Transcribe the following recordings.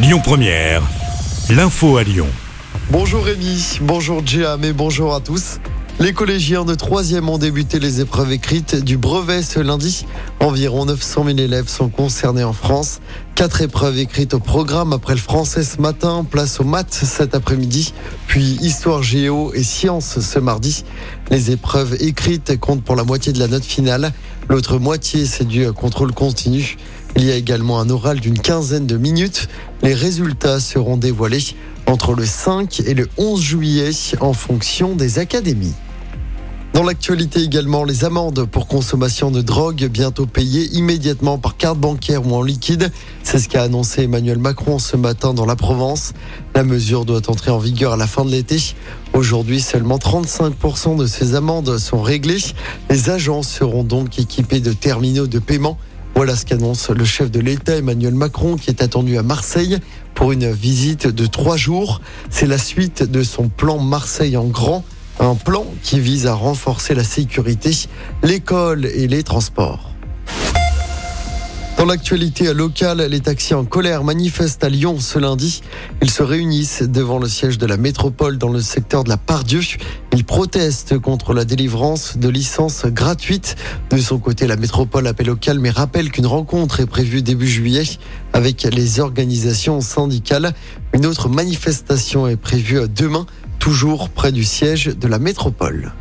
Lyon Première, l'info à Lyon. Bonjour Rémi, bonjour Jam et bonjour à tous. Les collégiens de 3e ont débuté les épreuves écrites du brevet ce lundi. Environ 900 000 élèves sont concernés en France. Quatre épreuves écrites au programme après le français ce matin, place aux maths cet après-midi, puis histoire géo et sciences ce mardi. Les épreuves écrites comptent pour la moitié de la note finale. L'autre moitié, c'est du contrôle continu. Il y a également un oral d'une quinzaine de minutes. Les résultats seront dévoilés entre le 5 et le 11 juillet en fonction des académies. Dans l'actualité également, les amendes pour consommation de drogue bientôt payées immédiatement par carte bancaire ou en liquide. C'est ce qu'a annoncé Emmanuel Macron ce matin dans la Provence. La mesure doit entrer en vigueur à la fin de l'été. Aujourd'hui, seulement 35% de ces amendes sont réglées. Les agents seront donc équipés de terminaux de paiement. Voilà ce qu'annonce le chef de l'État Emmanuel Macron qui est attendu à Marseille pour une visite de trois jours. C'est la suite de son plan Marseille en grand, un plan qui vise à renforcer la sécurité, l'école et les transports. Dans l'actualité locale, les taxis en colère manifestent à Lyon ce lundi. Ils se réunissent devant le siège de la métropole dans le secteur de la Pardieu. Ils protestent contre la délivrance de licences gratuites. De son côté, la métropole appelle au calme et rappelle qu'une rencontre est prévue début juillet avec les organisations syndicales. Une autre manifestation est prévue demain, toujours près du siège de la métropole.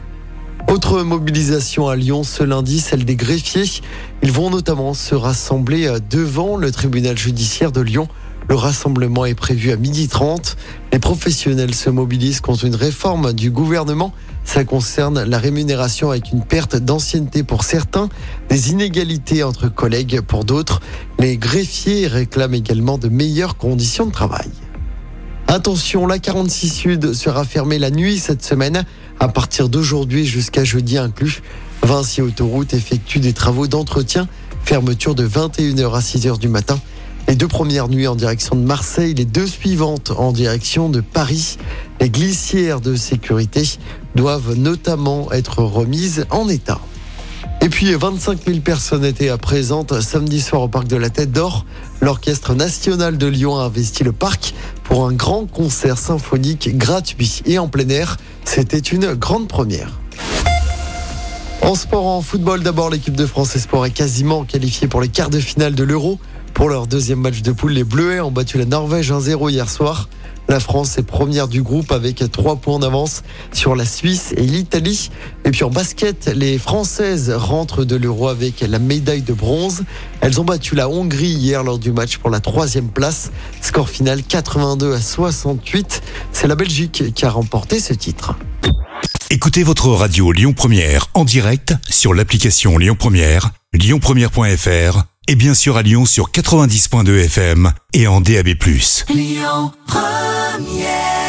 Autre mobilisation à Lyon ce lundi, celle des greffiers. Ils vont notamment se rassembler devant le tribunal judiciaire de Lyon. Le rassemblement est prévu à 12h30. Les professionnels se mobilisent contre une réforme du gouvernement. Ça concerne la rémunération avec une perte d'ancienneté pour certains, des inégalités entre collègues pour d'autres. Les greffiers réclament également de meilleures conditions de travail. Attention, la 46 Sud sera fermée la nuit cette semaine à partir d'aujourd'hui jusqu'à jeudi inclus. Vinci Autoroute effectue des travaux d'entretien, fermeture de 21h à 6h du matin. Les deux premières nuits en direction de Marseille, les deux suivantes en direction de Paris. Les glissières de sécurité doivent notamment être remises en état. Et puis 25 000 personnes étaient présentes samedi soir au parc de la Tête d'Or. L'Orchestre national de Lyon a investi le parc pour un grand concert symphonique gratuit et en plein air. C'était une grande première. En sport, en football, d'abord, l'équipe de France Espoir est quasiment qualifiée pour les quarts de finale de l'Euro. Pour leur deuxième match de poule, les Bleuets ont battu la Norvège 1-0 hier soir. La France est première du groupe avec trois points d'avance sur la Suisse et l'Italie. Et puis en basket, les Françaises rentrent de l'Euro avec la médaille de bronze. Elles ont battu la Hongrie hier lors du match pour la troisième place. Score final 82 à 68. C'est la Belgique qui a remporté ce titre. Écoutez votre radio Lyon Première en direct sur l'application Lyon Première, lyonpremière.fr et bien sûr à Lyon sur 90.2 FM et en DAB+. Lyon Yeah.